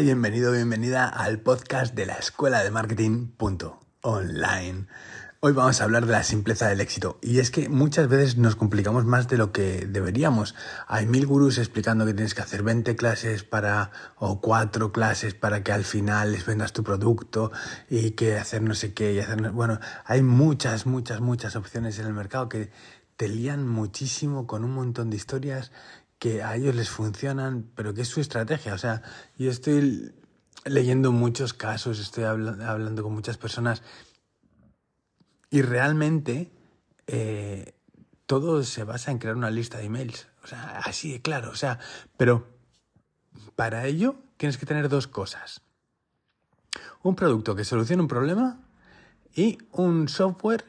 Bienvenido, bienvenida al podcast de la Escuela de Marketing.online. Hoy vamos a hablar de la simpleza del éxito. Y es que muchas veces nos complicamos más de lo que deberíamos. Hay mil gurús explicando que tienes que hacer 20 clases para, o 4 clases para que al final les vendas tu producto y que hacer no sé qué y hacer, bueno, hay muchas, muchas, muchas opciones en el mercado que te lían muchísimo con un montón de historias que a ellos les funcionan, pero que es su estrategia. O sea, yo estoy leyendo muchos casos, estoy hablando con muchas personas y realmente eh, todo se basa en crear una lista de emails. O sea, así de claro. O sea, pero para ello tienes que tener dos cosas. Un producto que solucione un problema y un software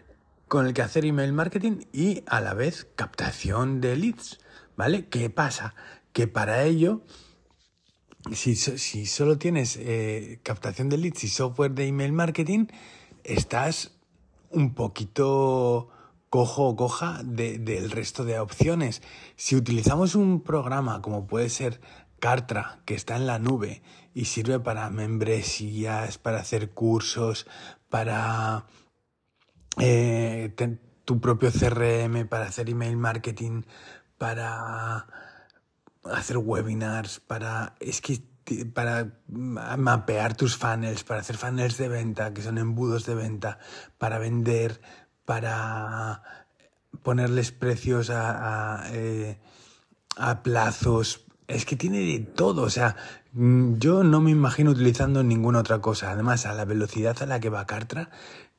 con el que hacer email marketing y a la vez captación de leads. ¿Vale? ¿Qué pasa? Que para ello, si, solo tienes eh, captación de leads y software de email marketing, estás un poquito cojo o coja del resto de opciones. Si utilizamos un programa como puede ser Cartra, que está en la nube y sirve para membresías, para hacer cursos, para eh, tu propio CRM, para hacer email marketing, para hacer webinars, para... Es que para mapear tus funnels, para hacer funnels de venta, que son embudos de venta, para vender, para ponerles precios a, eh, a, plazos. Es que tiene de todo, o sea, mm, yo no me imagino utilizando ninguna otra cosa. Además, a la velocidad a la que va Cartra,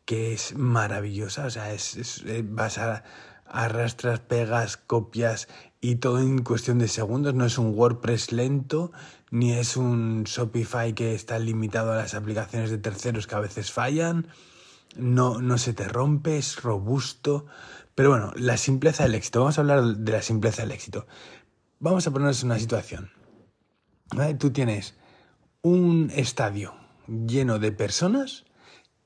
que es maravillosa, o sea, es, eh, vas a arrastras, pegas, copias y todo en cuestión de segundos. No es un WordPress lento, ni es un Shopify que está limitado a las aplicaciones de terceros que a veces fallan. No, no se te rompe, es robusto. Pero bueno, la simpleza del éxito. Vamos a hablar de la simpleza del éxito. Vamos a ponernos una situación. Tú tienes un estadio lleno de personas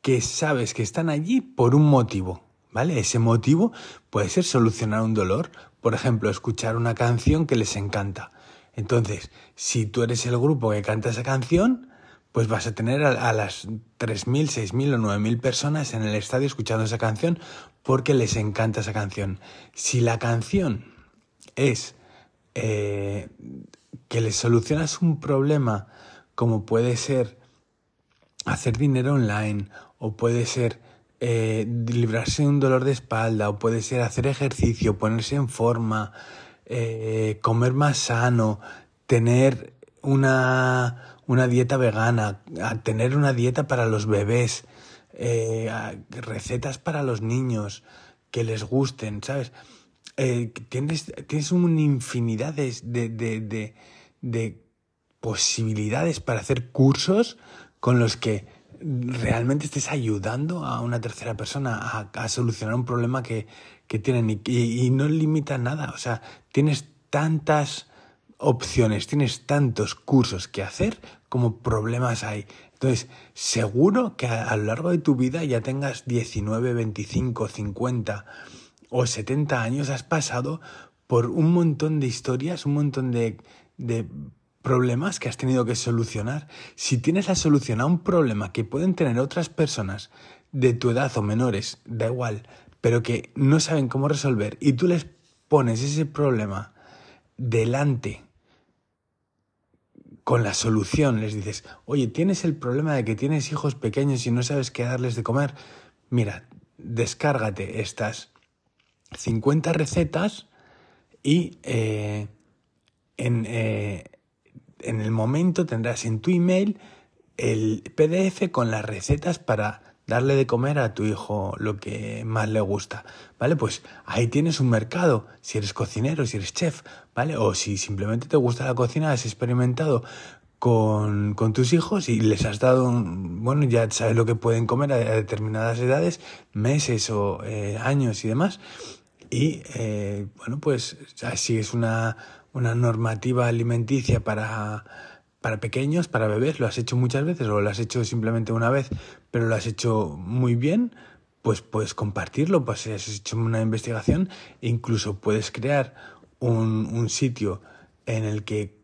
que sabes que están allí por un motivo. ¿Vale? Ese motivo puede ser solucionar un dolor, por ejemplo, escuchar una canción que les encanta. Entonces, si tú eres el grupo que canta esa canción, pues vas a tener a, las 3.000, 6.000 o 9.000 personas en el estadio escuchando esa canción porque les encanta esa canción. Si la canción es eh, que les solucionas un problema como puede ser hacer dinero online o puede ser eh, librarse de un dolor de espalda o puede ser hacer ejercicio, ponerse en forma, eh, comer más sano, tener una, una dieta vegana, tener una dieta para los bebés, eh, recetas para los niños que les gusten, ¿sabes? tienes, tienes una infinidad de, de, de posibilidades para hacer cursos con los que realmente estés ayudando a una tercera persona a, solucionar un problema que, tienen y, no limita nada. O sea, tienes tantas opciones, tienes tantos cursos que hacer como problemas hay. Entonces, seguro que a, lo largo de tu vida ya tengas 19, 25, 50 o 70 años, has pasado por un montón de historias, un montón de problemas que has tenido que solucionar. Si tienes la solución a un problema que pueden tener otras personas de tu edad o menores, da igual, pero que no saben cómo resolver y tú les pones ese problema delante con la solución, les dices, oye, tienes el problema de que tienes hijos pequeños y no sabes qué darles de comer, mira, descárgate estas 50 recetas y eh, en, eh, en el momento tendrás en tu email el PDF con las recetas para darle de comer a tu hijo lo que más le gusta, ¿vale? Pues ahí tienes un mercado, si eres cocinero, si eres chef, ¿vale? O si simplemente te gusta la cocina, has experimentado con, con tus hijos y les has dado, bueno, ya sabes lo que pueden comer a, determinadas edades, meses o eh, años y demás. Y, eh, bueno, pues así es una una normativa alimenticia para, para pequeños, para bebés, lo has hecho muchas veces o lo has hecho simplemente una vez, pero lo has hecho muy bien, pues puedes compartirlo, pues si has hecho una investigación, e incluso puedes crear un, un sitio en el que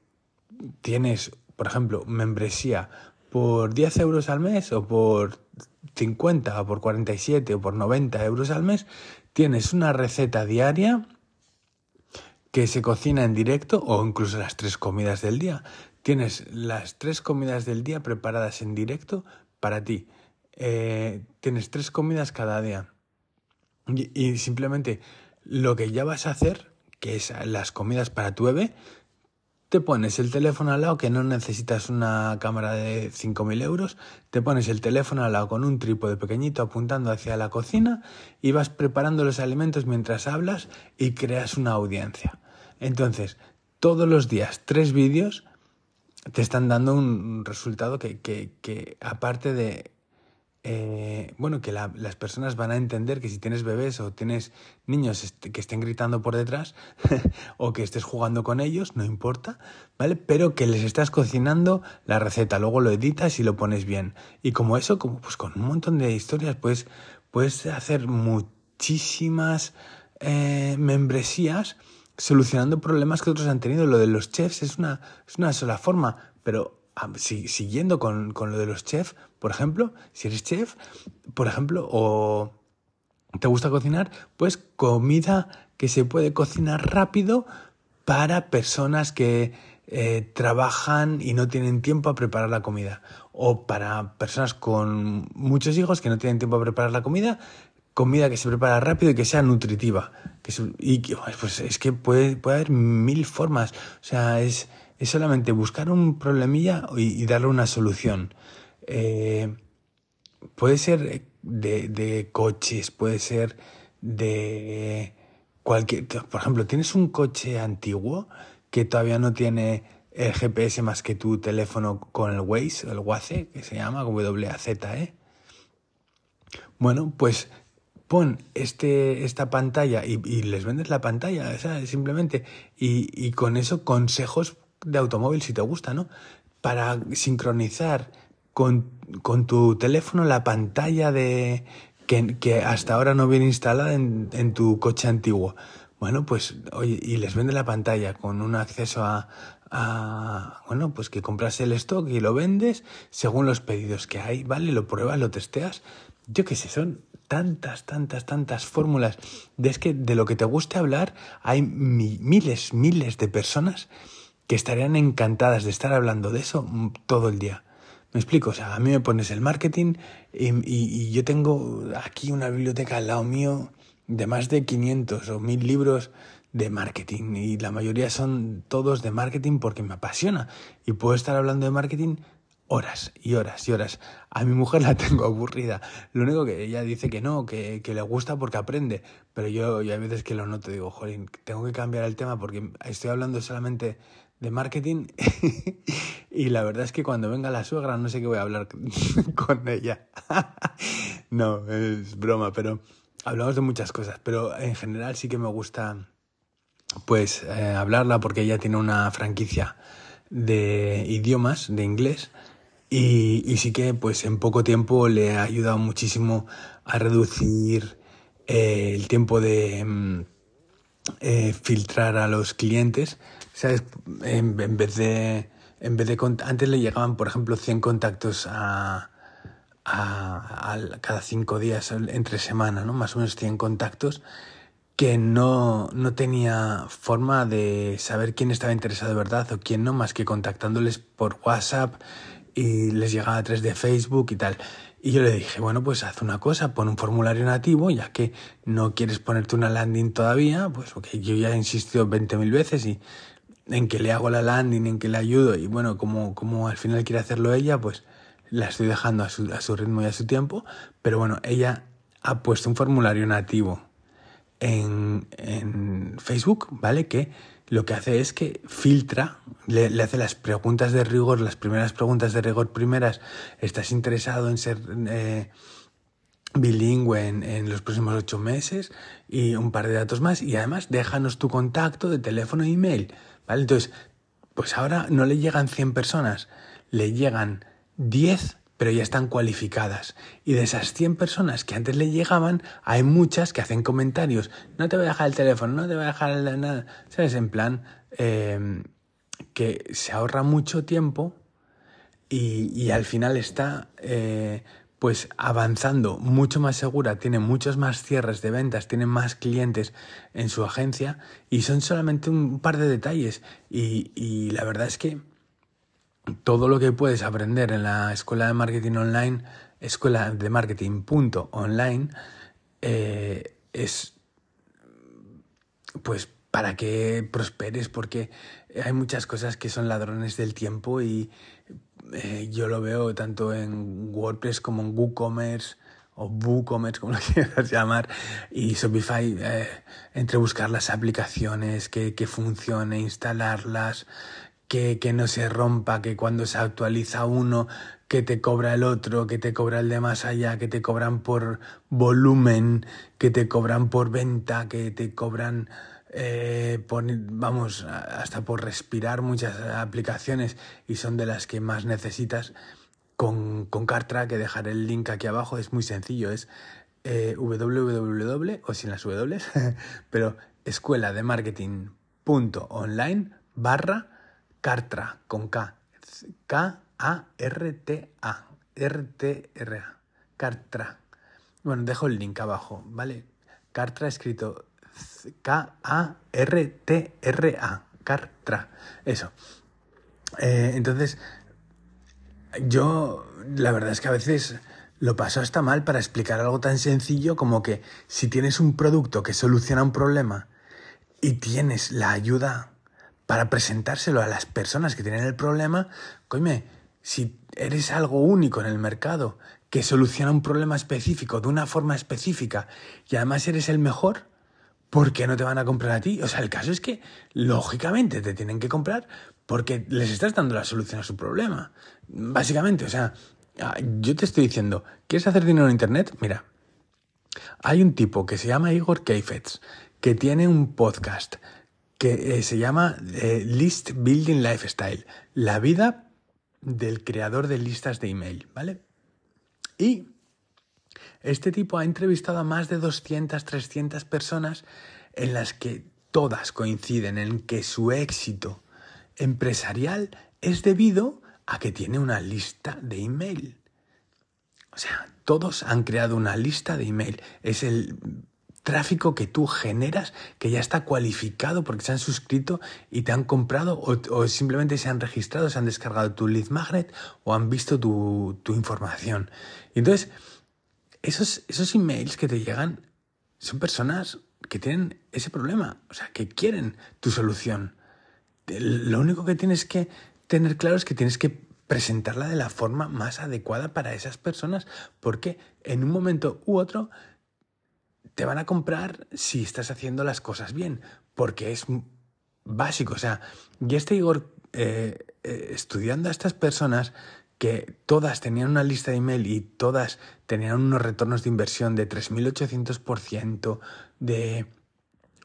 tienes por ejemplo, membresía por 10 euros al mes o por 50 o por 47 o por 90 euros al mes, tienes una receta diaria que se cocina en directo o incluso las tres comidas del día. Tienes las tres comidas del día preparadas en directo para ti. Eh, tienes tres comidas cada día. Y, simplemente lo que ya vas a hacer, que es las comidas para tu bebé, te pones el teléfono al lado, que no necesitas una cámara de 5.000 euros, te pones el teléfono al lado con un trípode pequeñito apuntando hacia la cocina y vas preparando los alimentos mientras hablas y creas una audiencia. Entonces, todos los días, tres vídeos te están dando un resultado que, que aparte de eh, bueno, que las personas van a entender que si tienes bebés o tienes niños que estén gritando por detrás o que estés jugando con ellos, no importa, ¿vale? Pero que les estás cocinando la receta, luego lo editas y lo pones bien. Y como eso, como pues con un montón de historias, pues puedes hacer muchísimas eh, membresías solucionando problemas que otros han tenido. Lo de los chefs es una, es una sola forma, pero siguiendo con, con, lo de los chefs, por ejemplo, si eres chef, por ejemplo, o te gusta cocinar, pues comida que se puede cocinar rápido para personas que eh, trabajan y no tienen tiempo a preparar la comida. O para personas con muchos hijos que no tienen tiempo a preparar la comida, comida que se prepara rápido y que sea nutritiva. Que y pues es que puede, puede haber mil formas. O sea, es, es solamente buscar un problemilla y, darle una solución. Eh, puede ser de, de, coches, puede ser de cualquier... Por ejemplo, tienes un coche antiguo que todavía no tiene el GPS más que tu teléfono con el Waze, el Waze, que se llama W-A-Z-E. Bueno, pues pon este, esta pantalla y, les vendes la pantalla, simplemente, y, y, con eso consejos de automóvil si te gusta, ¿no? Para sincronizar con, con tu teléfono la pantalla de que, que, hasta ahora no viene instalada en, en tu coche antiguo. Bueno, pues, oye, y les vende la pantalla con un acceso a, a, bueno, pues que compras el stock y lo vendes según los pedidos que hay, ¿vale? Lo pruebas, lo testeas. Yo qué sé, son tantas, tantas, tantas fórmulas. De es que de lo que te guste hablar hay miles, miles de personas que estarían encantadas de estar hablando de eso todo el día. ¿Me explico? O sea, a mí me pones el marketing y, yo tengo aquí una biblioteca al lado mío de más de 500 o 1000 libros de marketing y la mayoría son todos de marketing porque me apasiona y puedo estar hablando de marketing horas y horas y horas. A mi mujer la tengo aburrida. Lo único que ella dice que no, que, que le gusta porque aprende. Pero yo, yo hay veces que lo noto, digo, jolín, tengo que cambiar el tema porque estoy hablando solamente de marketing y la verdad es que cuando venga la suegra no sé qué voy a hablar con ella. no, es broma, pero hablamos de muchas cosas, pero en general sí que me gusta pues eh, hablarla porque ella tiene una franquicia de idiomas, de inglés, y, sí que pues en poco tiempo le ha ayudado muchísimo a reducir eh, el tiempo de mm, eh, filtrar a los clientes ¿Sabes? En, vez de. En vez de. Antes le llegaban, por ejemplo, 100 contactos a, a, cada cinco días, entre semana, ¿no? Más o menos 100 contactos que no, no tenía forma de saber quién estaba interesado de verdad o quién no, más que contactándoles por WhatsApp y les llegaba a través de Facebook y tal. Y yo le dije, bueno, pues haz una cosa, pon un formulario nativo, ya que no quieres ponerte una landing todavía, pues porque yo ya he insistido 20.000 veces y en que le hago la landing, en que le ayudo y bueno, como, como al final quiere hacerlo ella, pues la estoy dejando a su, a su ritmo y a su tiempo, pero bueno, ella ha puesto un formulario nativo en, en Facebook, ¿vale? Que lo que hace es que filtra, le, hace las preguntas de rigor, las primeras preguntas de rigor primeras, ¿estás interesado en ser... Eh, bilingüe en, en, los próximos ocho meses y un par de datos más. Y además déjanos tu contacto de teléfono e email ¿Vale? Entonces, pues ahora no le llegan 100 personas, le llegan 10, pero ya están cualificadas. Y de esas 100 personas que antes le llegaban, hay muchas que hacen comentarios. No te voy a dejar el teléfono, no te voy a dejar nada. ¿Sabes? En plan, eh, que se ahorra mucho tiempo y, al final está eh, pues avanzando mucho más segura, tiene muchos más cierres de ventas, tiene más clientes en su agencia y son solamente un par de detalles. Y, y la verdad es que todo lo que puedes aprender en la escuela de marketing online, escuela de marketing punto online, eh, es pues para que prosperes, porque hay muchas cosas que son ladrones del tiempo y eh, yo lo veo tanto en WordPress como en WooCommerce o WooCommerce, como lo quieras llamar, y Shopify, eh, entre buscar las aplicaciones, que, que funcione, instalarlas, que, que no se rompa, que cuando se actualiza uno, que te cobra el otro, que te cobra el de más allá, que te cobran por volumen, que te cobran por venta, que te cobran eh, por, vamos, hasta por respirar muchas aplicaciones y son de las que más necesitas. Con, con Cartra, que dejaré el link aquí abajo, es muy sencillo, es eh, www, o sin las W, pero escuela de marketing punto online barra Cartra con K. K-A-R-T-A. R-T-R-A. Cartra. Bueno, dejo el link abajo, ¿vale? Cartra escrito K-A-R-T-R-A. Cartra. Eso. Eh, entonces, yo la verdad es que a veces lo paso hasta mal para explicar algo tan sencillo como que si tienes un producto que soluciona un problema y tienes la ayuda para presentárselo a las personas que tienen el problema, coime, si eres algo único en el mercado, que soluciona un problema específico de una forma específica y además eres el mejor, ¿por qué no te van a comprar a ti? O sea, el caso es que, lógicamente, te tienen que comprar porque les estás dando la solución a su problema. Básicamente, o sea, ah, yo te estoy diciendo, ¿quieres hacer dinero en Internet? Mira, hay un tipo que se llama Igor Keifetz, que tiene un podcast que eh, se llama eh, List Building Lifestyle, la vida del creador de listas de email, ¿vale? Y este tipo ha entrevistado a más de 200, 300 personas en las que todas coinciden en que su éxito empresarial es debido a que tiene una lista de email. O sea, todos han creado una lista de email. Es el tráfico que tú generas que ya está cualificado porque se han suscrito y te han comprado o, simplemente se han registrado, se han descargado tu lead magnet o han visto tu, información. Y entonces, esos, esos emails que te llegan son personas que tienen ese problema, o sea, que quieren tu solución. Lo único que tienes que tener claro es que tienes que presentarla de la forma más adecuada para esas personas, porque en un momento u otro te van a comprar si estás haciendo las cosas bien, porque es básico. O sea, y este Igor, eh, eh, estudiando a estas personas que todas tenían una lista de email y todas tenían unos retornos de inversión de 3.800%, de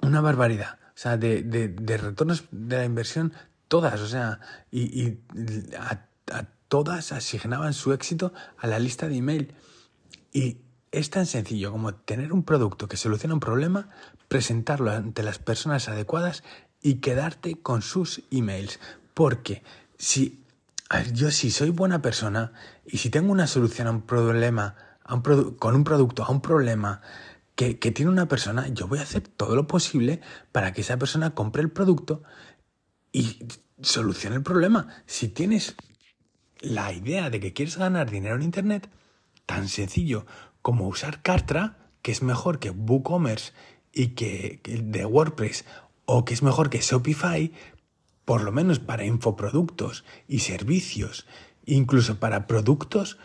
una barbaridad. O sea, de, de, retornos de la inversión, todas. O sea, y, a, a todas asignaban su éxito a la lista de email. Y es tan sencillo como tener un producto que soluciona un problema, presentarlo ante las personas adecuadas y quedarte con sus emails. Porque si yo si soy buena persona y si tengo una solución a un problema, con un producto, a un problema que, que tiene una persona, yo voy a hacer todo lo posible para que esa persona compre el producto y solucione el problema. Si tienes la idea de que quieres ganar dinero en Internet, tan sencillo como usar Cartra, que es mejor que WooCommerce y que, de WordPress, o que es mejor que Shopify, por lo menos para infoproductos y servicios, incluso para productos,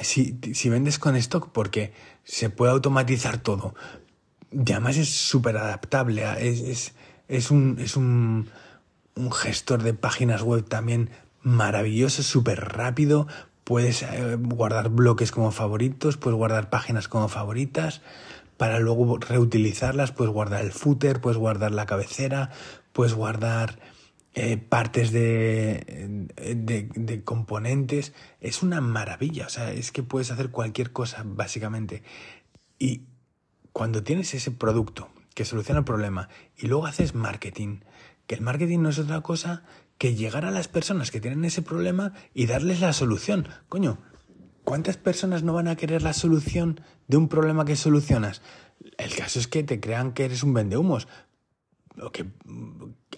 si, vendes con stock, porque se puede automatizar todo. Y además es súper adaptable, es, es, un, es un, un gestor de páginas web también maravilloso, súper rápido, Puedes eh, guardar bloques como favoritos, puedes guardar páginas como favoritas para luego reutilizarlas, puedes guardar el footer, puedes guardar la cabecera, puedes guardar eh, partes de, de, de, componentes. Es una maravilla, o sea, es que puedes hacer cualquier cosa básicamente. Y cuando tienes ese producto que soluciona el problema y luego haces marketing, que el marketing no es otra cosa que llegar a las personas que tienen ese problema y darles la solución. Coño, ¿cuántas personas no van a querer la solución de un problema que solucionas? El caso es que te crean que eres un vendehumos. Que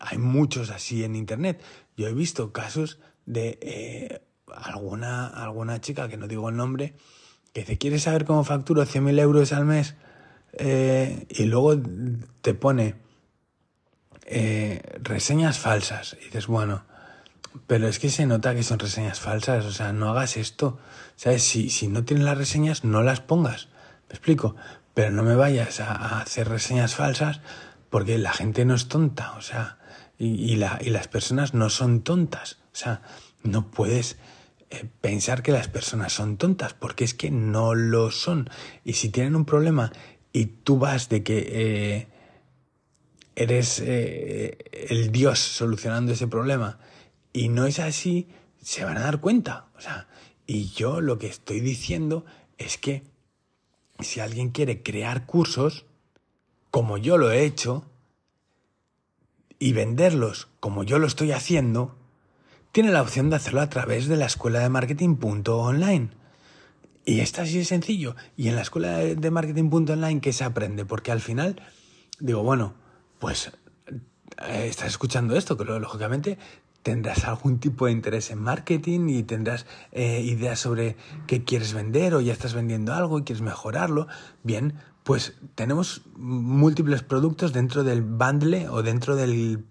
hay muchos así en internet. Yo he visto casos de eh, alguna, alguna chica, que no digo el nombre, que dice, ¿quieres saber cómo facturo 100.000 euros al mes? Eh, y luego te pone eh, reseñas falsas. Y dices, bueno, pero es que se nota que son reseñas falsas, o sea, no hagas esto. ¿Sabes? Si, si no tienes las reseñas, no las pongas. ¿Me explico? Pero no me vayas a, hacer reseñas falsas porque la gente no es tonta, o sea, y, la, y las personas no son tontas. O sea, no puedes eh, pensar que las personas son tontas porque es que no lo son. Y si tienen un problema y tú vas de que eh, eres eh, el Dios solucionando ese problema y no es así, se van a dar cuenta. O sea, y yo lo que estoy diciendo es que si alguien quiere crear cursos, como yo lo he hecho, y venderlos como yo lo estoy haciendo, tiene la opción de hacerlo a través de la escuela de marketing.online. Y está así de sencillo. Y en la escuela de marketing.online, ¿qué se aprende? Porque al final, digo, bueno, pues eh, estás escuchando esto, que lógicamente tendrás algún tipo de interés en marketing y tendrás eh, ideas sobre qué quieres vender o ya estás vendiendo algo y quieres mejorarlo. Bien, pues tenemos múltiples productos dentro del bundle o dentro del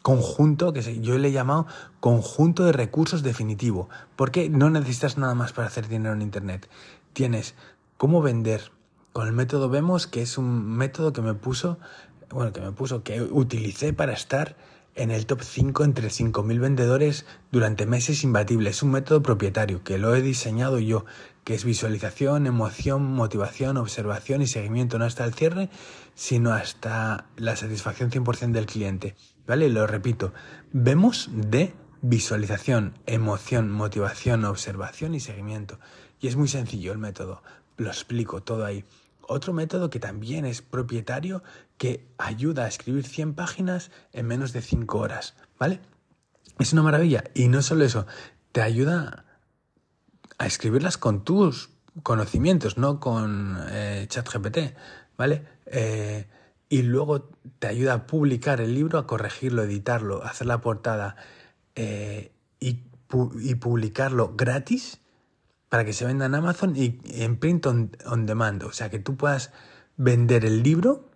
conjunto que yo le he llamado conjunto de recursos definitivo, porque no necesitas nada más para hacer dinero en Internet. Tienes cómo vender con el método Vemos, que es un método que me puso, bueno, que me puso, que utilicé para estar en el top 5 entre 5.000 vendedores durante meses imbatibles. Es un método propietario que lo he diseñado yo, que es visualización, emoción, motivación, observación y seguimiento, no hasta el cierre, sino hasta la satisfacción 100% del cliente. ¿Vale? Lo repito, vemos de visualización, emoción, motivación, observación y seguimiento. Y es muy sencillo el método, lo explico todo ahí. Otro método que también es propietario que ayuda a escribir 100 páginas en menos de 5 horas, ¿vale? Es una maravilla. Y no solo eso, te ayuda a escribirlas con tus conocimientos, no con eh, ChatGPT, ¿vale? Eh, y luego te ayuda a publicar el libro, a corregirlo, editarlo, hacer la portada eh, y, y, publicarlo gratis para que se venda en Amazon y en print on, demand. O sea, que tú puedas vender el libro,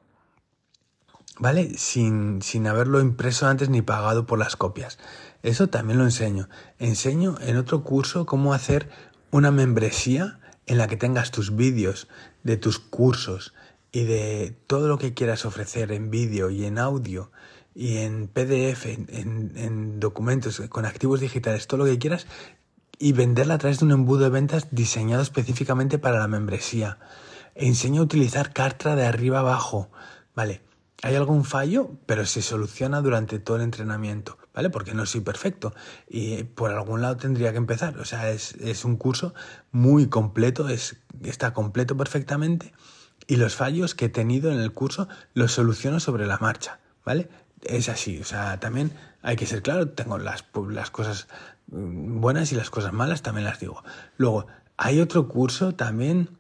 ¿vale? Sin, sin haberlo impreso antes ni pagado por las copias. Eso también lo enseño. Enseño en otro curso cómo hacer una membresía en la que tengas tus vídeos de tus cursos, y de todo lo que quieras ofrecer en vídeo y en audio y en PDF, en, documentos, con activos digitales, todo lo que quieras, y venderla a través de un embudo de ventas diseñado específicamente para la membresía. enseña a utilizar Cartra de arriba abajo. Vale, hay algún fallo, pero se soluciona durante todo el entrenamiento, ¿vale? Porque no soy perfecto y por algún lado tendría que empezar. O sea, es, es un curso muy completo, es, está completo perfectamente y los fallos que he tenido en el curso los soluciono sobre la marcha, ¿vale? Es así, o sea, también hay que ser claro, tengo las, las cosas buenas y las cosas malas, también las digo. Luego, hay otro curso también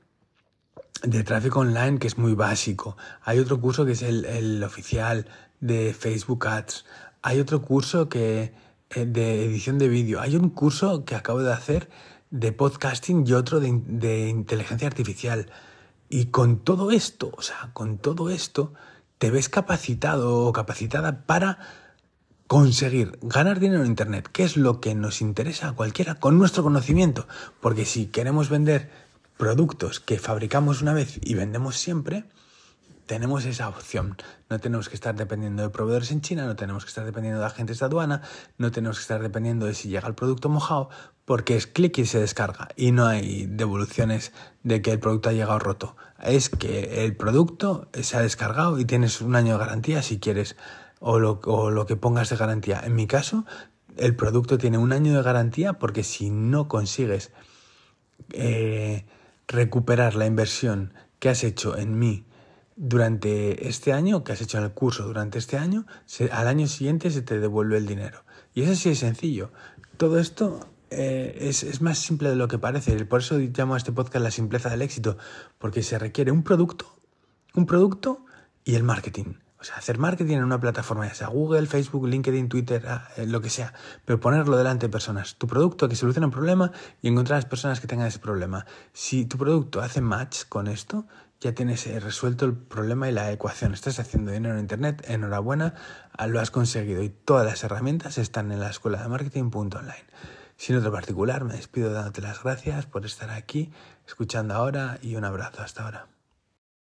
de tráfico online que es muy básico. Hay otro curso que es el, oficial de Facebook Ads. Hay otro curso que eh, de edición de vídeo. Hay un curso que acabo de hacer de podcasting y otro de, de inteligencia artificial. Y con todo esto, o sea, con todo esto, te ves capacitado o capacitada para conseguir ganar dinero en Internet, que es lo que nos interesa a cualquiera con nuestro conocimiento. Porque si queremos vender productos que fabricamos una vez y vendemos siempre, tenemos esa opción. No tenemos que estar dependiendo de proveedores en China, no tenemos que estar dependiendo de agentes de aduana, no tenemos que estar dependiendo de si llega el producto mojado, porque es clic y se descarga y no hay devoluciones de que el producto ha llegado roto. Es que el producto se ha descargado y tienes un año de garantía si quieres o lo, o lo que pongas de garantía. En mi caso, el producto tiene un año de garantía porque si no consigues eh, recuperar la inversión que has hecho en mí durante este año, que has hecho el curso durante este año, al año siguiente se te devuelve el dinero. Y eso sí es sencillo. Todo esto eh, es, es, más simple de lo que parece. Por eso llamo a este podcast la simpleza del éxito, porque se requiere un producto, un producto y el marketing. O sea, hacer marketing en una plataforma, ya sea Google, Facebook, LinkedIn, Twitter, ah, eh, lo que sea, pero ponerlo delante de personas. Tu producto que soluciona un problema y encontrar a las personas que tengan ese problema. Si tu producto hace match con esto, ya tienes eh, resuelto el problema y la ecuación. Estás haciendo dinero en Internet, enhorabuena, ah, lo has conseguido y todas las herramientas están en la escuela de marketing.online. Sin otro particular, me despido dándote las gracias por estar aquí, escuchando ahora y un abrazo hasta ahora.